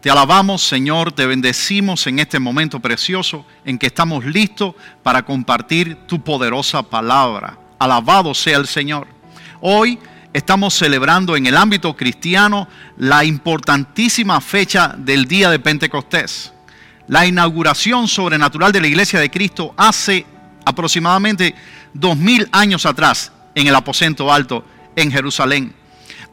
Te alabamos, Señor, te bendecimos en este momento precioso en que estamos listos para compartir tu poderosa palabra. Alabado sea el Señor. Hoy estamos celebrando en el ámbito cristiano la importantísima fecha del día de Pentecostés. La inauguración sobrenatural de la iglesia de Cristo hace aproximadamente dos mil años atrás en el aposento alto en Jerusalén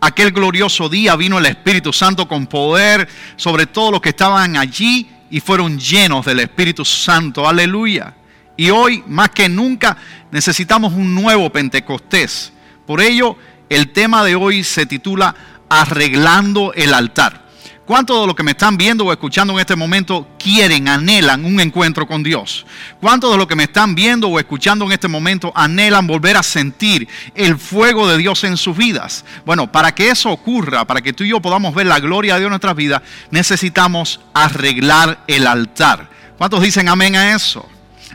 aquel glorioso día vino el Espíritu Santo con poder sobre todos los que estaban allí y fueron llenos del Espíritu Santo. Aleluya. Y hoy, más que nunca, necesitamos un nuevo Pentecostés. Por ello, el tema de hoy se titula Arreglando el altar. ¿Cuántos de los que me están viendo o escuchando en este momento quieren, anhelan un encuentro con Dios? ¿Cuántos de los que me están viendo o escuchando en este momento anhelan volver a sentir el fuego de Dios en sus vidas? Bueno, para que eso ocurra, para que tú y yo podamos ver la gloria de Dios en nuestras vidas, necesitamos arreglar el altar. ¿Cuántos dicen amén a eso?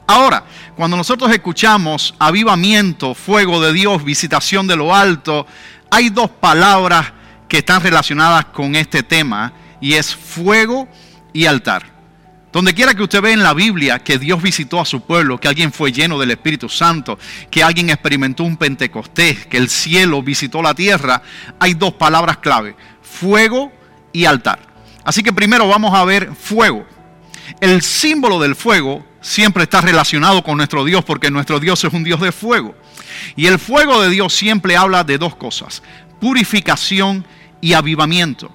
Ahora, cuando nosotros escuchamos avivamiento, fuego de Dios, visitación de lo alto, hay dos palabras que están relacionadas con este tema y es fuego y altar. Donde quiera que usted ve en la Biblia que Dios visitó a su pueblo, que alguien fue lleno del Espíritu Santo, que alguien experimentó un Pentecostés, que el cielo visitó la tierra, hay dos palabras clave, fuego y altar. Así que primero vamos a ver fuego. El símbolo del fuego siempre está relacionado con nuestro Dios porque nuestro Dios es un Dios de fuego. Y el fuego de Dios siempre habla de dos cosas, purificación y avivamiento.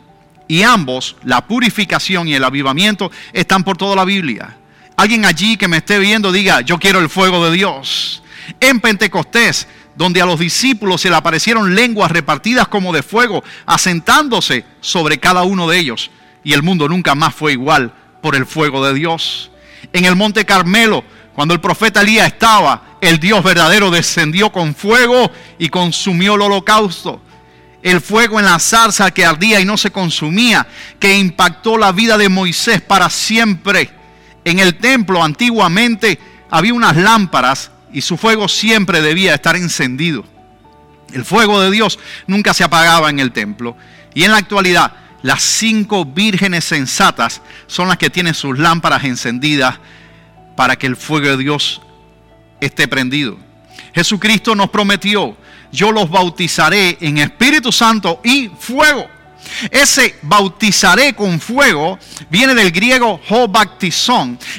Y ambos, la purificación y el avivamiento, están por toda la Biblia. Alguien allí que me esté viendo diga, yo quiero el fuego de Dios. En Pentecostés, donde a los discípulos se le aparecieron lenguas repartidas como de fuego, asentándose sobre cada uno de ellos. Y el mundo nunca más fue igual por el fuego de Dios. En el monte Carmelo, cuando el profeta Elías estaba, el Dios verdadero descendió con fuego y consumió el holocausto el fuego en la zarza que ardía y no se consumía, que impactó la vida de Moisés para siempre. En el templo antiguamente había unas lámparas y su fuego siempre debía estar encendido. El fuego de Dios nunca se apagaba en el templo. Y en la actualidad, las cinco vírgenes sensatas son las que tienen sus lámparas encendidas para que el fuego de Dios esté prendido. Jesucristo nos prometió yo los bautizaré en Espíritu Santo y fuego. Ese bautizaré con fuego viene del griego ho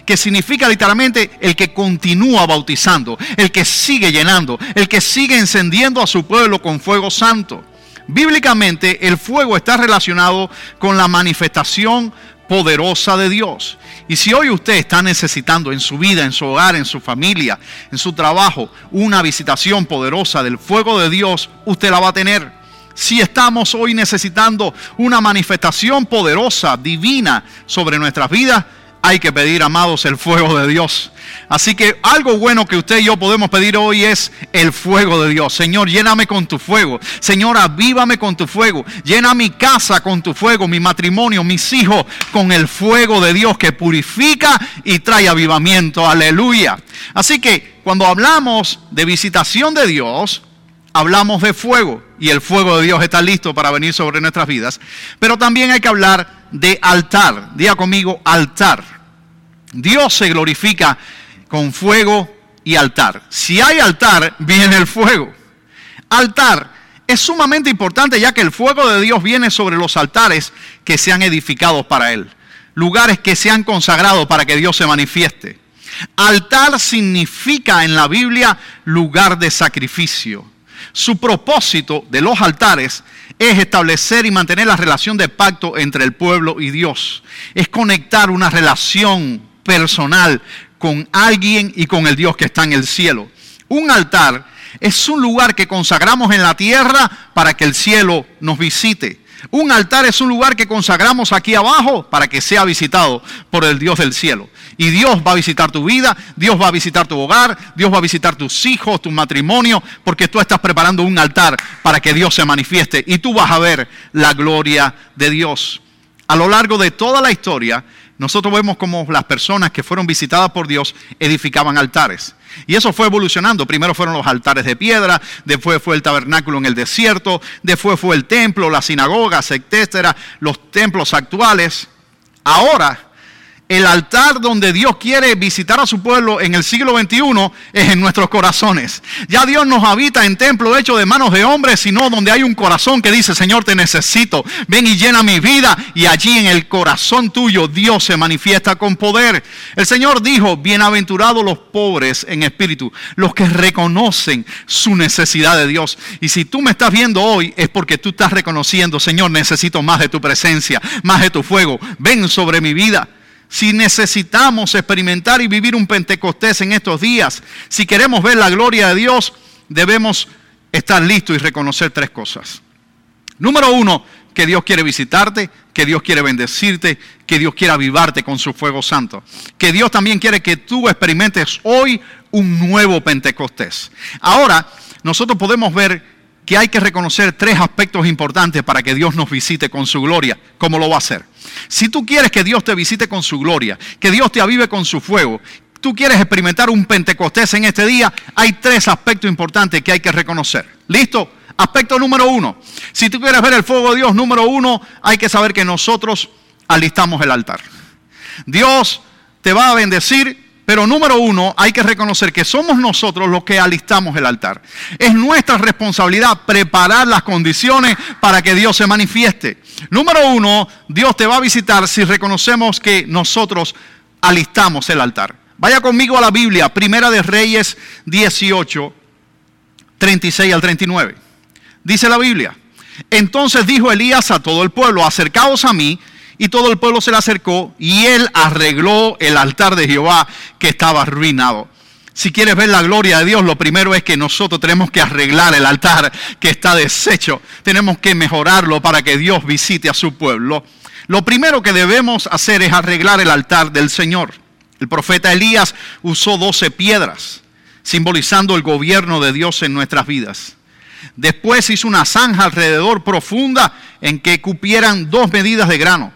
que significa literalmente el que continúa bautizando, el que sigue llenando, el que sigue encendiendo a su pueblo con fuego santo. Bíblicamente el fuego está relacionado con la manifestación poderosa de Dios. Y si hoy usted está necesitando en su vida, en su hogar, en su familia, en su trabajo, una visitación poderosa del fuego de Dios, usted la va a tener. Si estamos hoy necesitando una manifestación poderosa, divina sobre nuestras vidas, hay que pedir, amados, el fuego de Dios. Así que algo bueno que usted y yo podemos pedir hoy es el fuego de Dios. Señor, lléname con tu fuego. Señor, avívame con tu fuego. Llena mi casa con tu fuego, mi matrimonio, mis hijos con el fuego de Dios que purifica y trae avivamiento. Aleluya. Así que cuando hablamos de visitación de Dios, hablamos de fuego y el fuego de Dios está listo para venir sobre nuestras vidas. Pero también hay que hablar de altar. Diga conmigo, altar. Dios se glorifica con fuego y altar. Si hay altar, viene el fuego. Altar es sumamente importante ya que el fuego de Dios viene sobre los altares que sean edificados para Él. Lugares que se han consagrado para que Dios se manifieste. Altar significa en la Biblia lugar de sacrificio. Su propósito de los altares es establecer y mantener la relación de pacto entre el pueblo y Dios. Es conectar una relación personal con alguien y con el Dios que está en el cielo. Un altar es un lugar que consagramos en la tierra para que el cielo nos visite. Un altar es un lugar que consagramos aquí abajo para que sea visitado por el Dios del cielo. Y Dios va a visitar tu vida, Dios va a visitar tu hogar, Dios va a visitar tus hijos, tu matrimonio, porque tú estás preparando un altar para que Dios se manifieste y tú vas a ver la gloria de Dios. A lo largo de toda la historia, nosotros vemos como las personas que fueron visitadas por Dios edificaban altares. Y eso fue evolucionando. Primero fueron los altares de piedra, después fue el tabernáculo en el desierto, después fue el templo, las sinagogas, etcétera, los templos actuales. Ahora, el altar donde Dios quiere visitar a su pueblo en el siglo XXI es en nuestros corazones. Ya Dios nos habita en templo hecho de manos de hombres, sino donde hay un corazón que dice, Señor, te necesito. Ven y llena mi vida. Y allí en el corazón tuyo Dios se manifiesta con poder. El Señor dijo, bienaventurados los pobres en espíritu, los que reconocen su necesidad de Dios. Y si tú me estás viendo hoy es porque tú estás reconociendo, Señor, necesito más de tu presencia, más de tu fuego. Ven sobre mi vida si necesitamos experimentar y vivir un Pentecostés en estos días, si queremos ver la gloria de Dios, debemos estar listos y reconocer tres cosas. Número uno, que Dios quiere visitarte, que Dios quiere bendecirte, que Dios quiere avivarte con su fuego santo. Que Dios también quiere que tú experimentes hoy un nuevo Pentecostés. Ahora, nosotros podemos ver que hay que reconocer tres aspectos importantes para que Dios nos visite con su gloria. ¿Cómo lo va a hacer? Si tú quieres que Dios te visite con su gloria, que Dios te avive con su fuego, tú quieres experimentar un Pentecostés en este día, hay tres aspectos importantes que hay que reconocer. ¿Listo? Aspecto número uno. Si tú quieres ver el fuego de Dios, número uno, hay que saber que nosotros alistamos el altar. Dios te va a bendecir pero número uno, hay que reconocer que somos nosotros los que alistamos el altar. Es nuestra responsabilidad preparar las condiciones para que Dios se manifieste. Número uno, Dios te va a visitar si reconocemos que nosotros alistamos el altar. Vaya conmigo a la Biblia, Primera de Reyes 18, 36 al 39. Dice la Biblia. Entonces dijo Elías a todo el pueblo, acercaos a mí y todo el pueblo se le acercó y él arregló el altar de Jehová que estaba arruinado. Si quieres ver la gloria de Dios, lo primero es que nosotros tenemos que arreglar el altar que está deshecho. Tenemos que mejorarlo para que Dios visite a su pueblo. Lo primero que debemos hacer es arreglar el altar del Señor. El profeta Elías usó doce piedras, simbolizando el gobierno de Dios en nuestras vidas. Después hizo una zanja alrededor profunda en que cupieran dos medidas de grano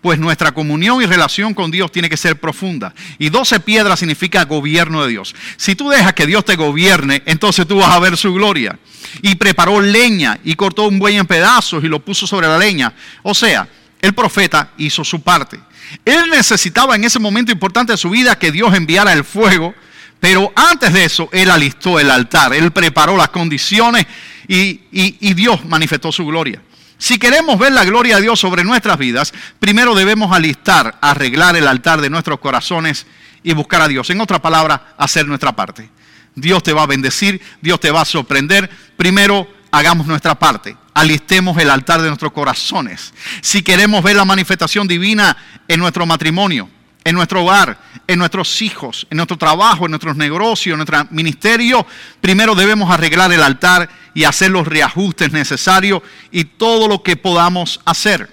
pues nuestra comunión y relación con Dios tiene que ser profunda. Y doce piedras significa gobierno de Dios. Si tú dejas que Dios te gobierne, entonces tú vas a ver su gloria. Y preparó leña y cortó un buey en pedazos y lo puso sobre la leña. O sea, el profeta hizo su parte. Él necesitaba en ese momento importante de su vida que Dios enviara el fuego, pero antes de eso, él alistó el altar, él preparó las condiciones y, y Dios manifestó su gloria. Si queremos ver la gloria de Dios sobre nuestras vidas, primero debemos alistar, arreglar el altar de nuestros corazones y buscar a Dios. En otra palabra, hacer nuestra parte. Dios te va a bendecir, Dios te va a sorprender. Primero, hagamos nuestra parte. Alistemos el altar de nuestros corazones. Si queremos ver la manifestación divina en nuestro matrimonio, en nuestro hogar, en nuestros hijos, en nuestro trabajo, en nuestros negocios, en nuestro ministerio, primero debemos arreglar el altar y hacer los reajustes necesarios y todo lo que podamos hacer.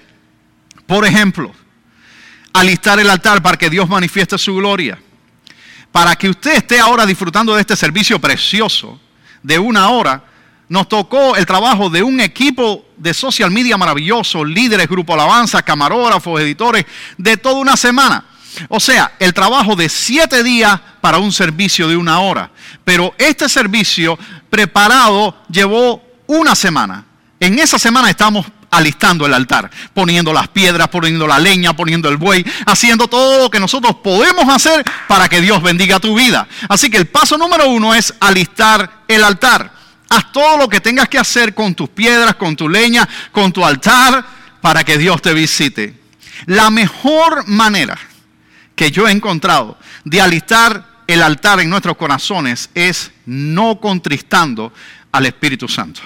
Por ejemplo, alistar el altar para que Dios manifieste su gloria. Para que usted esté ahora disfrutando de este servicio precioso de una hora, nos tocó el trabajo de un equipo de social media maravilloso, líderes, grupo alabanza, camarógrafos, editores, de toda una semana o sea, el trabajo de siete días para un servicio de una hora. Pero este servicio preparado llevó una semana. En esa semana estamos alistando el altar, poniendo las piedras, poniendo la leña, poniendo el buey, haciendo todo lo que nosotros podemos hacer para que Dios bendiga tu vida. Así que el paso número uno es alistar el altar. Haz todo lo que tengas que hacer con tus piedras, con tu leña, con tu altar, para que Dios te visite. La mejor manera que yo he encontrado de alistar el altar en nuestros corazones es no contristando al Espíritu Santo.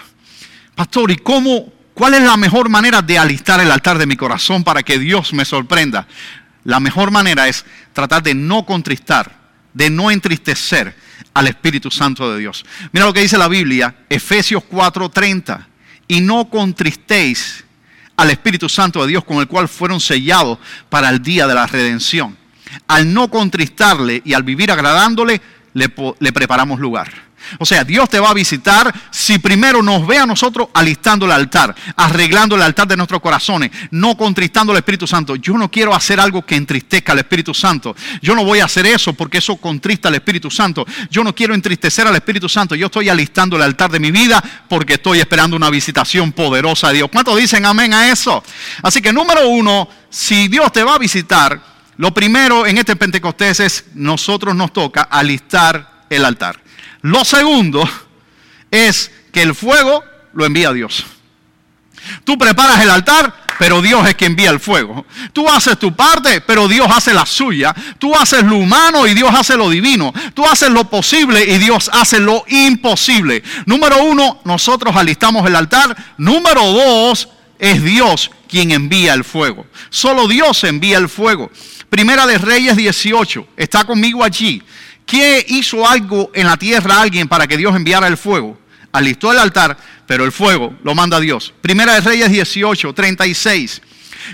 Pastor, ¿y cómo, cuál es la mejor manera de alistar el altar de mi corazón para que Dios me sorprenda? La mejor manera es tratar de no contristar, de no entristecer al Espíritu Santo de Dios. Mira lo que dice la Biblia, Efesios 4:30, y no contristéis al Espíritu Santo de Dios con el cual fueron sellados para el día de la redención al no contristarle y al vivir agradándole, le, preparamos lugar. O sea, Dios te va a visitar si primero nos ve a nosotros alistando el altar, arreglando el altar de nuestros corazones, no contristando al Espíritu Santo. Yo no quiero hacer algo que entristezca al Espíritu Santo. Yo no voy a hacer eso porque eso contrista al Espíritu Santo. Yo no quiero entristecer al Espíritu Santo. Yo estoy alistando el altar de mi vida porque estoy esperando una visitación poderosa de Dios. ¿Cuántos dicen amén a eso? Así que número uno, si Dios te va a visitar, lo primero en este Pentecostés es nosotros nos toca alistar el altar. Lo segundo es que el fuego lo envía Dios. Tú preparas el altar, pero Dios es quien envía el fuego. Tú haces tu parte, pero Dios hace la suya. Tú haces lo humano y Dios hace lo divino. Tú haces lo posible y Dios hace lo imposible. Número uno, nosotros alistamos el altar. Número dos, es Dios quien envía el fuego. Solo Dios envía el fuego. Primera de Reyes 18, está conmigo allí. ¿Quién hizo algo en la tierra a alguien para que Dios enviara el fuego? Alistó el altar, pero el fuego lo manda Dios. Primera de Reyes 18, 36.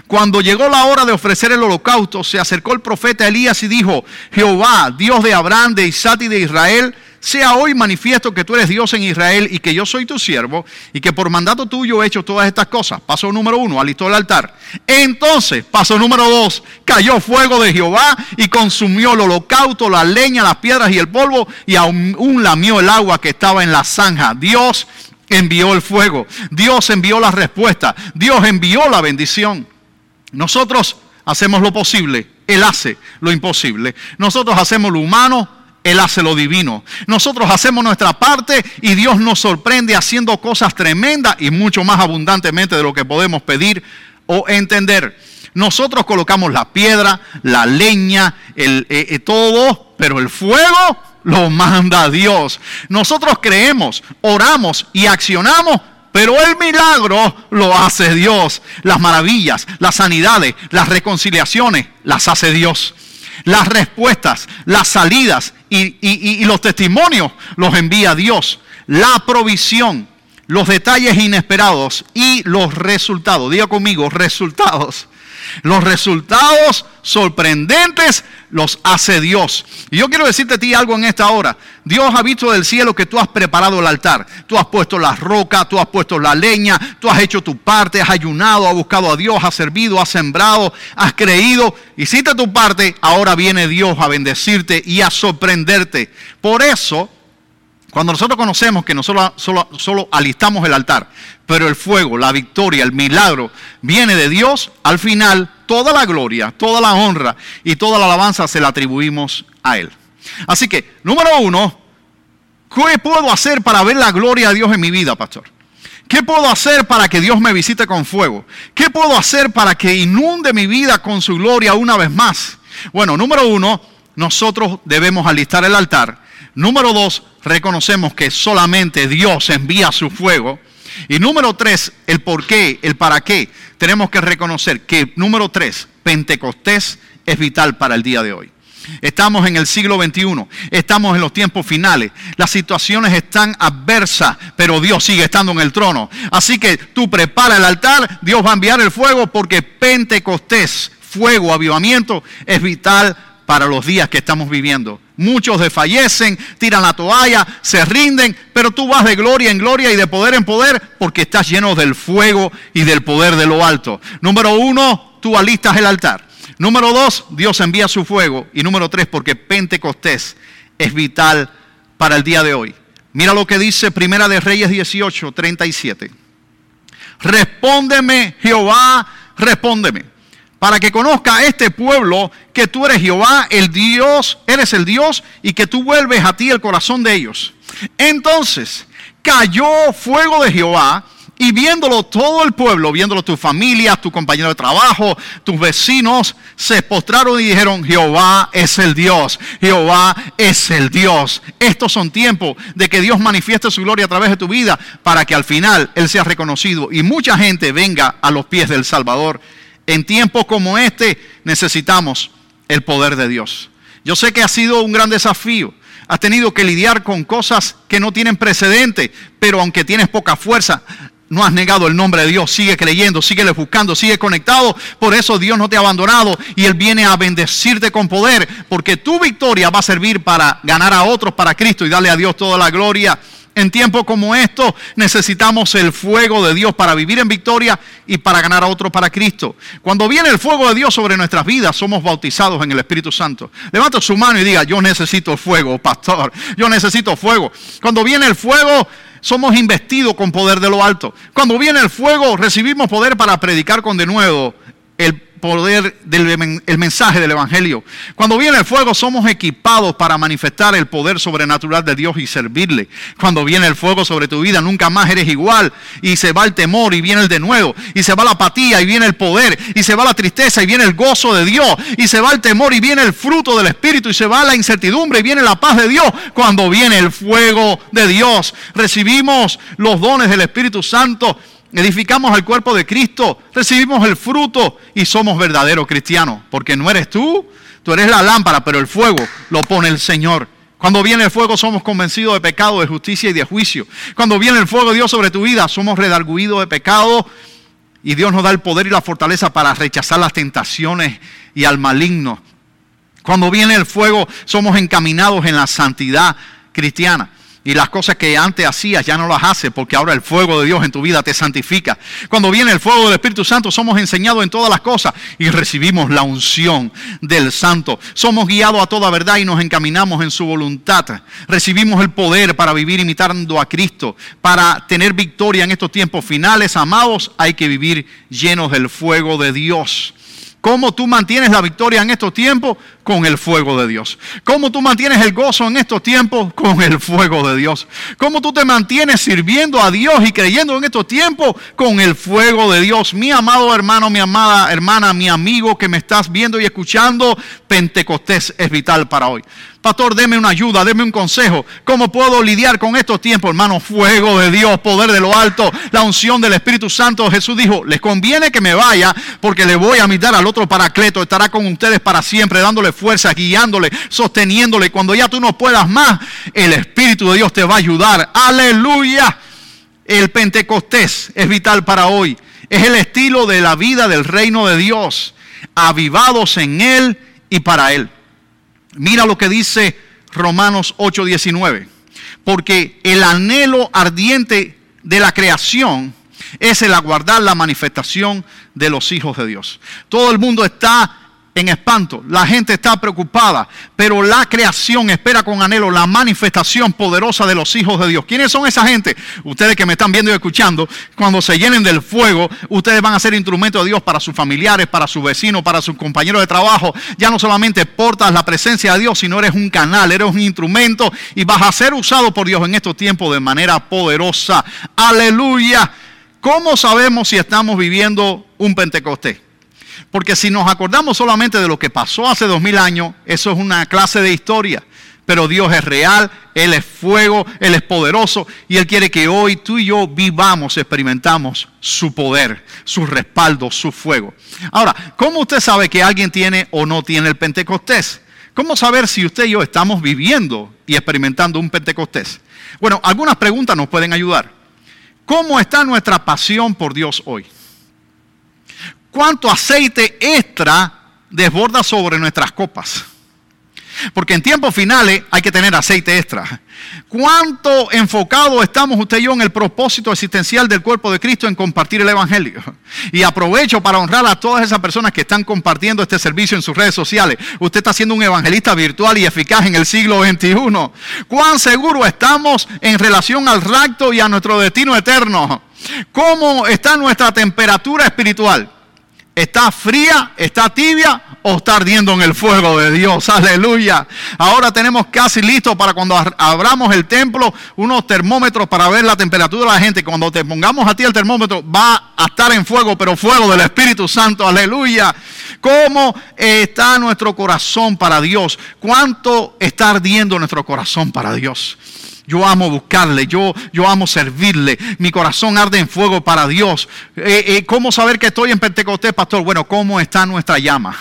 Cuando llegó la hora de ofrecer el holocausto, se acercó el profeta Elías y dijo, Jehová, Dios de Abraham, de Isaac y de Israel, sea hoy manifiesto que tú eres Dios en Israel y que yo soy tu siervo y que por mandato tuyo he hecho todas estas cosas. Paso número uno, alistó el altar. Entonces, paso número dos, cayó fuego de Jehová y consumió el holocausto, la leña, las piedras y el polvo y aún lamió el agua que estaba en la zanja. Dios envió el fuego, Dios envió la respuesta, Dios envió la bendición. Nosotros hacemos lo posible, Él hace lo imposible. Nosotros hacemos lo humano, él hace lo divino. Nosotros hacemos nuestra parte y Dios nos sorprende haciendo cosas tremendas y mucho más abundantemente de lo que podemos pedir o entender. Nosotros colocamos la piedra, la leña, el, eh, eh, todo, pero el fuego lo manda Dios. Nosotros creemos, oramos y accionamos, pero el milagro lo hace Dios. Las maravillas, las sanidades, las reconciliaciones las hace Dios. Las respuestas, las salidas y, los testimonios los envía Dios. La provisión, los detalles inesperados y los resultados. Diga conmigo, resultados. Los resultados sorprendentes los hace Dios. Y yo quiero decirte a ti algo en esta hora. Dios ha visto del cielo que tú has preparado el altar. Tú has puesto la roca, tú has puesto la leña, tú has hecho tu parte, has ayunado, has buscado a Dios, has servido, has sembrado, has creído. Hiciste tu parte, ahora viene Dios a bendecirte y a sorprenderte. Por eso cuando nosotros conocemos que nosotros solo, solo, alistamos el altar, pero el fuego, la victoria, el milagro viene de Dios, al final toda la gloria, toda la honra y toda la alabanza se la atribuimos a Él. Así que, número uno, ¿qué puedo hacer para ver la gloria de Dios en mi vida, pastor? ¿Qué puedo hacer para que Dios me visite con fuego? ¿Qué puedo hacer para que inunde mi vida con su gloria una vez más? Bueno, número uno, nosotros debemos alistar el altar Número dos, reconocemos que solamente Dios envía su fuego. Y número tres, el por qué, el para qué. Tenemos que reconocer que, número tres, Pentecostés es vital para el día de hoy. Estamos en el siglo XXI, estamos en los tiempos finales, las situaciones están adversas, pero Dios sigue estando en el trono. Así que tú prepara el altar, Dios va a enviar el fuego porque Pentecostés, fuego, avivamiento, es vital para los días que estamos viviendo. Muchos desfallecen, tiran la toalla, se rinden, pero tú vas de gloria en gloria y de poder en poder porque estás lleno del fuego y del poder de lo alto. Número uno, tú alistas el altar. Número dos, Dios envía su fuego. Y número tres, porque Pentecostés es vital para el día de hoy. Mira lo que dice Primera de Reyes 18, 37. Respóndeme, Jehová, respóndeme para que conozca este pueblo que tú eres Jehová, el Dios, eres el Dios y que tú vuelves a ti el corazón de ellos. Entonces cayó fuego de Jehová y viéndolo todo el pueblo, viéndolo tu familia, tu compañero de trabajo, tus vecinos, se postraron y dijeron, Jehová es el Dios, Jehová es el Dios. Estos son tiempos de que Dios manifieste su gloria a través de tu vida para que al final Él sea reconocido y mucha gente venga a los pies del Salvador en tiempos como este necesitamos el poder de Dios. Yo sé que ha sido un gran desafío. Has tenido que lidiar con cosas que no tienen precedente, pero aunque tienes poca fuerza, no has negado el nombre de Dios, sigue creyendo, sigue buscando, sigue conectado. Por eso Dios no te ha abandonado y Él viene a bendecirte con poder, porque tu victoria va a servir para ganar a otros para Cristo y darle a Dios toda la gloria. En tiempos como estos necesitamos el fuego de Dios para vivir en victoria y para ganar a otros para Cristo. Cuando viene el fuego de Dios sobre nuestras vidas, somos bautizados en el Espíritu Santo. Levanta su mano y diga, yo necesito fuego, pastor. Yo necesito fuego. Cuando viene el fuego, somos investidos con poder de lo alto. Cuando viene el fuego, recibimos poder para predicar con de nuevo el poder del el mensaje del Evangelio. Cuando viene el fuego somos equipados para manifestar el poder sobrenatural de Dios y servirle. Cuando viene el fuego sobre tu vida nunca más eres igual y se va el temor y viene el de nuevo y se va la apatía y viene el poder y se va la tristeza y viene el gozo de Dios y se va el temor y viene el fruto del Espíritu y se va la incertidumbre y viene la paz de Dios. Cuando viene el fuego de Dios recibimos los dones del Espíritu Santo edificamos al cuerpo de Cristo, recibimos el fruto y somos verdaderos cristianos. Porque no eres tú, tú eres la lámpara, pero el fuego lo pone el Señor. Cuando viene el fuego somos convencidos de pecado, de justicia y de juicio. Cuando viene el fuego de Dios sobre tu vida somos redarguidos de pecado y Dios nos da el poder y la fortaleza para rechazar las tentaciones y al maligno. Cuando viene el fuego somos encaminados en la santidad cristiana. Y las cosas que antes hacías ya no las haces porque ahora el fuego de Dios en tu vida te santifica. Cuando viene el fuego del Espíritu Santo somos enseñados en todas las cosas y recibimos la unción del Santo. Somos guiados a toda verdad y nos encaminamos en su voluntad. Recibimos el poder para vivir imitando a Cristo. Para tener victoria en estos tiempos finales, amados, hay que vivir llenos del fuego de Dios. ¿Cómo tú mantienes la victoria en estos tiempos? Con el fuego de Dios. ¿Cómo tú mantienes el gozo en estos tiempos? Con el fuego de Dios. ¿Cómo tú te mantienes sirviendo a Dios y creyendo en estos tiempos? Con el fuego de Dios. Mi amado hermano, mi amada hermana, mi amigo que me estás viendo y escuchando, Pentecostés es vital para hoy. Pastor, deme una ayuda, deme un consejo. ¿Cómo puedo lidiar con estos tiempos, hermano? Fuego de Dios, poder de lo alto, la unción del Espíritu Santo. Jesús dijo, les conviene que me vaya porque le voy a invitar al otro paracleto. Estará con ustedes para siempre, dándole fuerza, guiándole, sosteniéndole. Cuando ya tú no puedas más, el Espíritu de Dios te va a ayudar. Aleluya. El Pentecostés es vital para hoy. Es el estilo de la vida del reino de Dios. Avivados en Él y para Él. Mira lo que dice Romanos 8:19. Porque el anhelo ardiente de la creación es el aguardar la manifestación de los hijos de Dios. Todo el mundo está en espanto, la gente está preocupada, pero la creación espera con anhelo la manifestación poderosa de los hijos de Dios. ¿Quiénes son esa gente? Ustedes que me están viendo y escuchando, cuando se llenen del fuego, ustedes van a ser instrumentos de Dios para sus familiares, para sus vecinos, para sus compañeros de trabajo. Ya no solamente portas la presencia de Dios, sino eres un canal, eres un instrumento y vas a ser usado por Dios en estos tiempos de manera poderosa. Aleluya. ¿Cómo sabemos si estamos viviendo un Pentecostés? Porque si nos acordamos solamente de lo que pasó hace dos mil años, eso es una clase de historia. Pero Dios es real, Él es fuego, Él es poderoso y Él quiere que hoy tú y yo vivamos, experimentamos su poder, su respaldo, su fuego. Ahora, ¿cómo usted sabe que alguien tiene o no tiene el Pentecostés? ¿Cómo saber si usted y yo estamos viviendo y experimentando un Pentecostés? Bueno, algunas preguntas nos pueden ayudar. ¿Cómo está nuestra pasión por Dios hoy? Cuánto aceite extra desborda sobre nuestras copas. Porque en tiempos finales hay que tener aceite extra. ¿Cuánto enfocado estamos usted y yo en el propósito existencial del cuerpo de Cristo en compartir el Evangelio? Y aprovecho para honrar a todas esas personas que están compartiendo este servicio en sus redes sociales. Usted está siendo un evangelista virtual y eficaz en el siglo XXI. ¿Cuán seguro estamos en relación al rapto y a nuestro destino eterno? ¿Cómo está nuestra temperatura espiritual? ¿Está fría? ¿Está tibia? ¿O está ardiendo en el fuego de Dios? Aleluya. Ahora tenemos casi listo para cuando abramos el templo unos termómetros para ver la temperatura de la gente. Cuando te pongamos a ti el termómetro va a estar en fuego, pero fuego del Espíritu Santo. Aleluya. ¿Cómo está nuestro corazón para Dios? ¿Cuánto está ardiendo nuestro corazón para Dios? Yo amo buscarle, yo, yo amo servirle. Mi corazón arde en fuego para Dios. Eh, eh, ¿Cómo saber que estoy en Pentecostés, pastor? Bueno, ¿cómo está nuestra llama?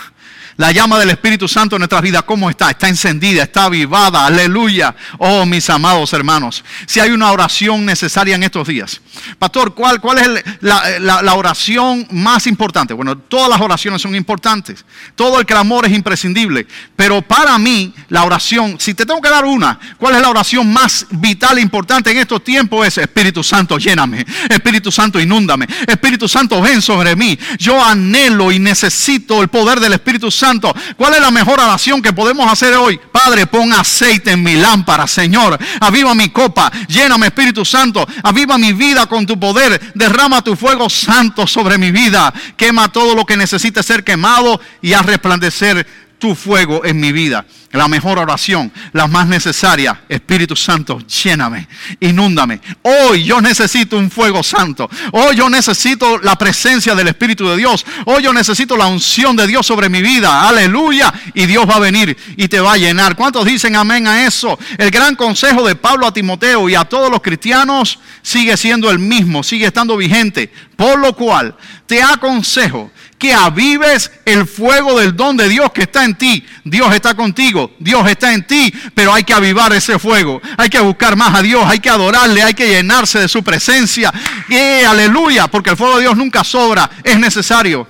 La llama del Espíritu Santo en nuestras vidas, ¿cómo está? Está encendida, está avivada, aleluya. Oh, mis amados hermanos, si hay una oración necesaria en estos días. Pastor, ¿cuál, cuál es la, oración más importante? Bueno, todas las oraciones son importantes. Todo el clamor es imprescindible. Pero para mí, la oración, si te tengo que dar una, ¿cuál es la oración más vital e importante en estos tiempos? Es Espíritu Santo, lléname. Espíritu Santo, inúndame. Espíritu Santo, ven sobre mí. Yo anhelo y necesito el poder del Espíritu Santo ¿Cuál es la mejor oración que podemos hacer hoy? Padre, pon aceite en mi lámpara, Señor. Aviva mi copa, lléname Espíritu Santo. Aviva mi vida con tu poder. Derrama tu fuego santo sobre mi vida. Quema todo lo que necesite ser quemado y a resplandecer tu fuego en mi vida. La mejor oración, la más necesaria, Espíritu Santo, lléname, inúndame. Hoy yo necesito un fuego santo. Hoy yo necesito la presencia del Espíritu de Dios. Hoy yo necesito la unción de Dios sobre mi vida. Aleluya. Y Dios va a venir y te va a llenar. ¿Cuántos dicen amén a eso? El gran consejo de Pablo a Timoteo y a todos los cristianos sigue siendo el mismo, sigue estando vigente. Por lo cual te aconsejo que avives el fuego del don de Dios que está en ti. Dios está contigo, Dios está en ti, pero hay que avivar ese fuego. Hay que buscar más a Dios, hay que adorarle, hay que llenarse de su presencia. Y aleluya, porque el fuego de Dios nunca sobra, es necesario.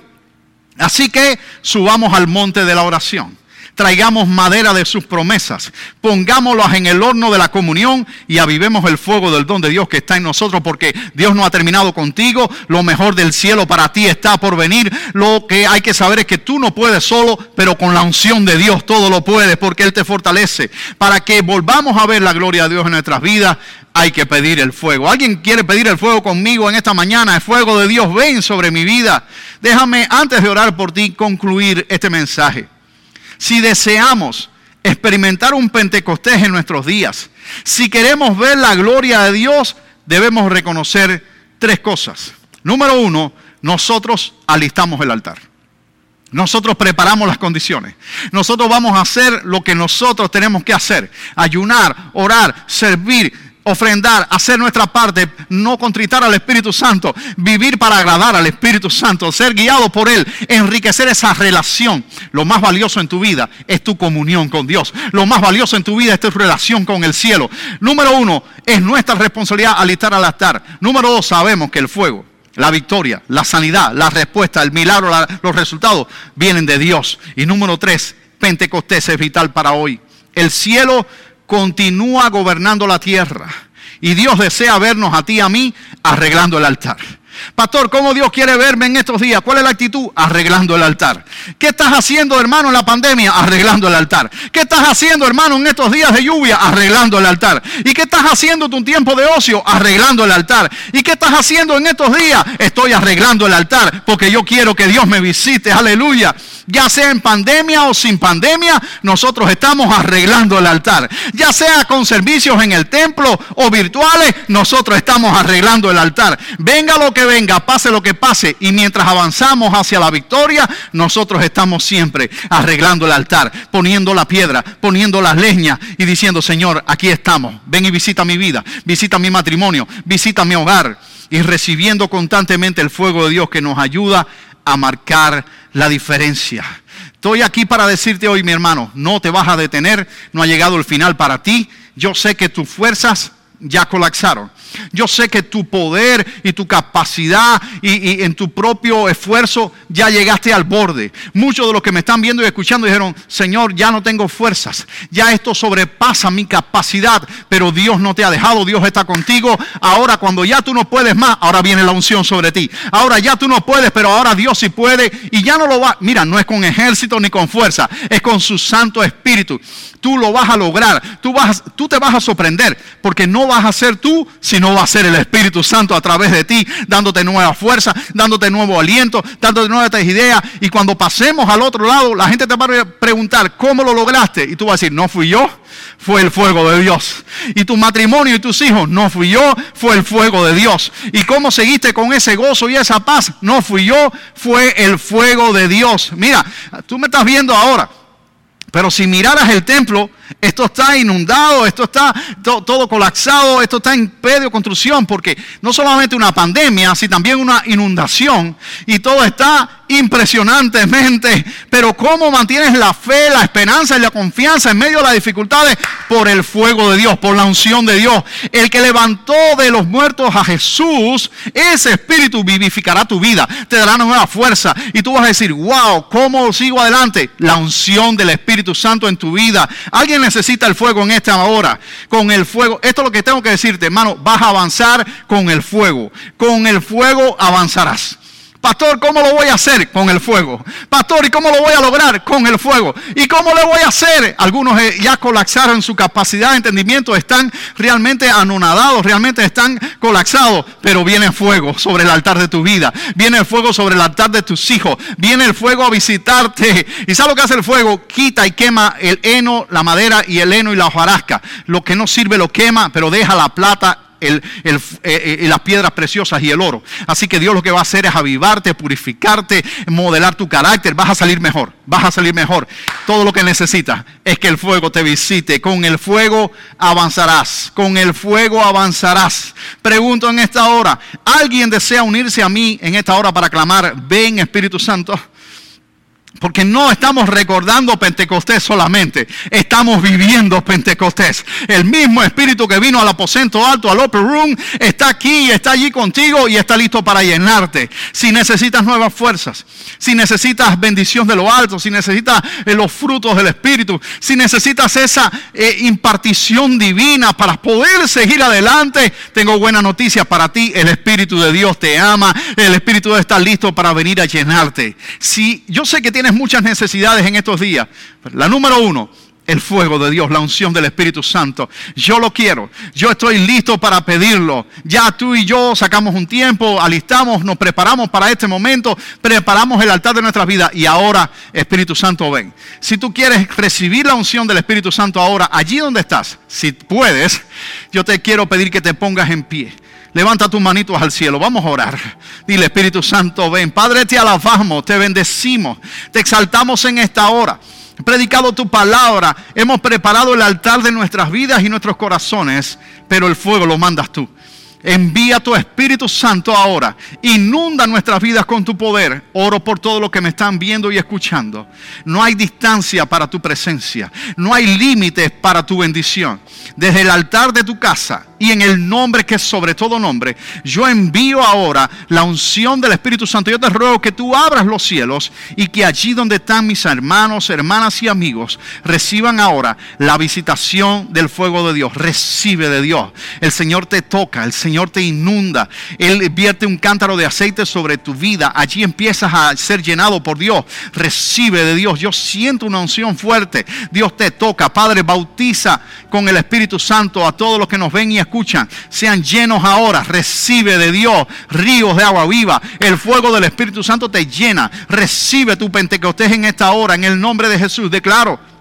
Así que subamos al monte de la oración traigamos madera de sus promesas, pongámoslas en el horno de la comunión y avivemos el fuego del don de Dios que está en nosotros, porque Dios no ha terminado contigo, lo mejor del cielo para ti está por venir, lo que hay que saber es que tú no puedes solo, pero con la unción de Dios todo lo puedes, porque Él te fortalece. Para que volvamos a ver la gloria de Dios en nuestras vidas, hay que pedir el fuego. ¿Alguien quiere pedir el fuego conmigo en esta mañana? El fuego de Dios ven sobre mi vida. Déjame, antes de orar por ti, concluir este mensaje. Si deseamos experimentar un Pentecostés en nuestros días, si queremos ver la gloria de Dios, debemos reconocer tres cosas. Número uno, nosotros alistamos el altar. Nosotros preparamos las condiciones. Nosotros vamos a hacer lo que nosotros tenemos que hacer. Ayunar, orar, servir, ofrendar, hacer nuestra parte, no contritar al Espíritu Santo, vivir para agradar al Espíritu Santo, ser guiado por Él, enriquecer esa relación. Lo más valioso en tu vida es tu comunión con Dios. Lo más valioso en tu vida es tu relación con el cielo. Número uno, es nuestra responsabilidad alistar al altar. Número dos, sabemos que el fuego, la victoria, la sanidad, la respuesta, el milagro, los resultados vienen de Dios. Y número tres, Pentecostés es vital para hoy. El cielo continúa gobernando la tierra. Y Dios desea vernos a ti y a mí arreglando el altar. Pastor, ¿cómo Dios quiere verme en estos días? ¿Cuál es la actitud? Arreglando el altar. ¿Qué estás haciendo, hermano, en la pandemia? Arreglando el altar. ¿Qué estás haciendo, hermano, en estos días de lluvia? Arreglando el altar. ¿Y qué estás haciendo tu tiempo de ocio? Arreglando el altar. ¿Y qué estás haciendo en estos días? Estoy arreglando el altar porque yo quiero que Dios me visite. Aleluya. Ya sea en pandemia o sin pandemia, nosotros estamos arreglando el altar. Ya sea con servicios en el templo o virtuales, nosotros estamos arreglando el altar. Venga lo que venga, pase lo que pase, y mientras avanzamos hacia la victoria, nosotros estamos siempre arreglando el altar, poniendo la piedra, poniendo las leñas y diciendo, Señor, aquí estamos, ven y visita mi vida, visita mi matrimonio, visita mi hogar, y recibiendo constantemente el fuego de Dios que nos ayuda a marcar la diferencia. Estoy aquí para decirte hoy, mi hermano, no te vas a detener, no ha llegado el final para ti. Yo sé que tus fuerzas ya colapsaron. Yo sé que tu poder y tu capacidad y, en tu propio esfuerzo ya llegaste al borde. Muchos de los que me están viendo y escuchando dijeron, Señor, ya no tengo fuerzas. Ya esto sobrepasa mi capacidad. Pero Dios no te ha dejado, Dios está contigo. Ahora cuando ya tú no puedes más, ahora viene la unción sobre ti. Ahora ya tú no puedes, pero ahora Dios sí puede. Y ya no lo va. Mira, no es con ejército ni con fuerza, es con su Santo Espíritu. Tú lo vas a lograr. Tú, vas, tú te vas a sorprender porque no vas a ser tú, sino no va a ser el Espíritu Santo a través de ti, dándote nueva fuerza, dándote nuevo aliento, dándote nuevas ideas. Y cuando pasemos al otro lado, la gente te va a preguntar, ¿cómo lo lograste? Y tú vas a decir, no fui yo, fue el fuego de Dios. Y tu matrimonio y tus hijos, no fui yo, fue el fuego de Dios. ¿Y cómo seguiste con ese gozo y esa paz? No fui yo, fue el fuego de Dios. Mira, tú me estás viendo ahora. Pero si miraras el templo, Esto está inundado, esto está todo colapsado, esto está en pedio construcción, porque no solamente una pandemia, sino también una inundación, y todo está impresionantemente. Pero ¿cómo mantienes la fe, la esperanza y la confianza en medio de las dificultades? Por el fuego de Dios, por la unción de Dios. El que levantó de los muertos a Jesús, ese espíritu vivificará tu vida, te dará nueva fuerza. Y tú vas a decir, wow, ¿cómo sigo adelante? La unción del Espíritu Santo en tu vida. Alguien necesita el fuego en esta hora. Con el fuego, esto es lo que tengo que decirte, hermano, vas a avanzar con el fuego. Con el fuego avanzarás. Pastor, ¿cómo lo voy a hacer? Con el fuego. Pastor, ¿y cómo lo voy a lograr? Con el fuego. ¿Y cómo le voy a hacer? Algunos eh, ya colapsaron su capacidad de entendimiento, están realmente anonadados, realmente están colapsados, pero viene fuego sobre el altar de tu vida, viene el fuego sobre el altar de tus hijos, viene el fuego a visitarte. ¿Y sabes lo que hace el fuego? Quita y quema el heno, la madera y el heno y la hojarasca. Lo que no sirve lo quema, pero deja la plata eh, eh, las piedras preciosas y el oro. Así que Dios lo que va a hacer es avivarte, purificarte, modelar tu carácter. Vas a salir mejor, vas a salir mejor. Todo lo que necesitas es que el fuego te visite. Con el fuego avanzarás, con el fuego avanzarás. Pregunto en esta hora, ¿alguien desea unirse a mí en esta hora para clamar, ven Espíritu Santo? Porque no estamos recordando Pentecostés solamente, estamos viviendo Pentecostés. El mismo espíritu que vino al aposento alto, al upper room, está aquí, está allí contigo y está listo para llenarte. Si necesitas nuevas fuerzas, si necesitas bendición de lo alto, si necesitas eh, los frutos del espíritu, si necesitas esa eh, impartición divina para poder seguir adelante, tengo buena noticia para ti. El espíritu de Dios te ama, el espíritu está listo para venir a llenarte. Si yo sé que tienes muchas necesidades en estos días. La número uno, el fuego de Dios, la unción del Espíritu Santo. Yo lo quiero, yo estoy listo para pedirlo. Ya tú y yo sacamos un tiempo, alistamos, nos preparamos para este momento, preparamos el altar de nuestras vidas y ahora Espíritu Santo ven. Si tú quieres recibir la unción del Espíritu Santo ahora, allí donde estás, si puedes, yo te quiero pedir que te pongas en pie. Levanta tus manitos al cielo. Vamos a orar. Dile, Espíritu Santo, ven. Padre, te alabamos, te bendecimos, te exaltamos en esta hora. Predicado tu palabra. Hemos preparado el altar de nuestras vidas y nuestros corazones, pero el fuego lo mandas tú. Envía tu Espíritu Santo ahora. Inunda nuestras vidas con tu poder. Oro por todo lo que me están viendo y escuchando. No hay distancia para tu presencia. No hay límites para tu bendición. Desde el altar de tu casa y en el nombre que es sobre todo nombre, yo envío ahora la unción del Espíritu Santo. Yo te ruego que tú abras los cielos y que allí donde están mis hermanos, hermanas y amigos, reciban ahora la visitación del fuego de Dios. Recibe de Dios. El Señor te toca, el Señor te inunda. Él vierte un cántaro de aceite sobre tu vida. Allí empiezas a ser llenado por Dios. Recibe de Dios. Yo siento una unción fuerte. Dios te toca. Padre, bautiza con el Espíritu Santo a todos los que nos ven y escuchan, sean llenos ahora. Recibe de Dios ríos de agua viva. El fuego del Espíritu Santo te llena. Recibe tu Pentecostés en esta hora. En el nombre de Jesús. Declaro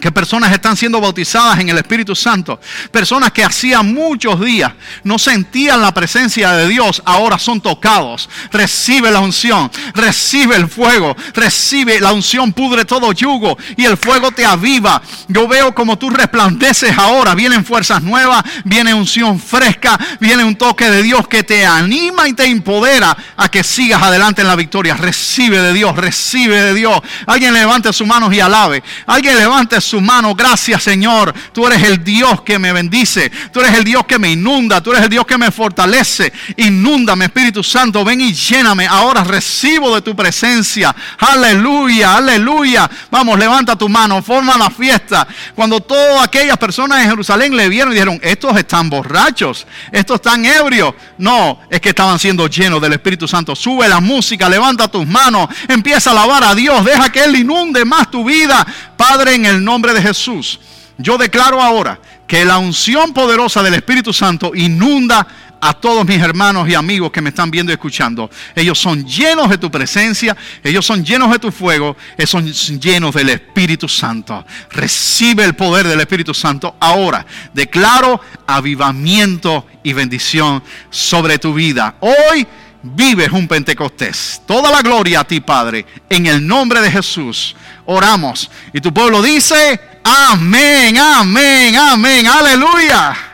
que personas están siendo bautizadas en el Espíritu Santo. Personas que hacía muchos días no sentían la presencia de Dios, ahora son tocados. Recibe la unción, recibe el fuego, recibe la unción, pudre todo yugo y el fuego te aviva. Yo veo como tú resplandeces ahora. Vienen fuerzas nuevas, viene unción fresca, viene un toque de Dios que te anima y te empodera a que sigas adelante en la victoria. Recibe de Dios, recibe de Dios. Alguien levante sus manos y alabe. Alguien levante su mano. Gracias Señor. Tú eres el Dios que me bendice. Tú eres el Dios que me inunda. Tú eres el Dios que me fortalece. Inúndame Espíritu Santo. Ven y lléname. Ahora recibo de tu presencia. Aleluya, aleluya. Vamos, levanta tu mano. Forma la fiesta. Cuando todas aquellas personas en Jerusalén le vieron y dijeron, estos están borrachos. Estos están ebrios. No, es que estaban siendo llenos del Espíritu Santo. Sube la música. Levanta tus manos. Empieza a alabar a Dios. Deja que Él inunde más tu vida. Padre, en el nombre de Jesús, yo declaro ahora que la unción poderosa del Espíritu Santo inunda a todos mis hermanos y amigos que me están viendo y escuchando. Ellos son llenos de tu presencia, ellos son llenos de tu fuego, ellos son llenos del Espíritu Santo. Recibe el poder del Espíritu Santo ahora. Declaro avivamiento y bendición sobre tu vida. Hoy vives un Pentecostés. Toda la gloria a ti, Padre, en el nombre de Jesús oramos. Y tu pueblo dice, Amén, amén, amén, aleluya.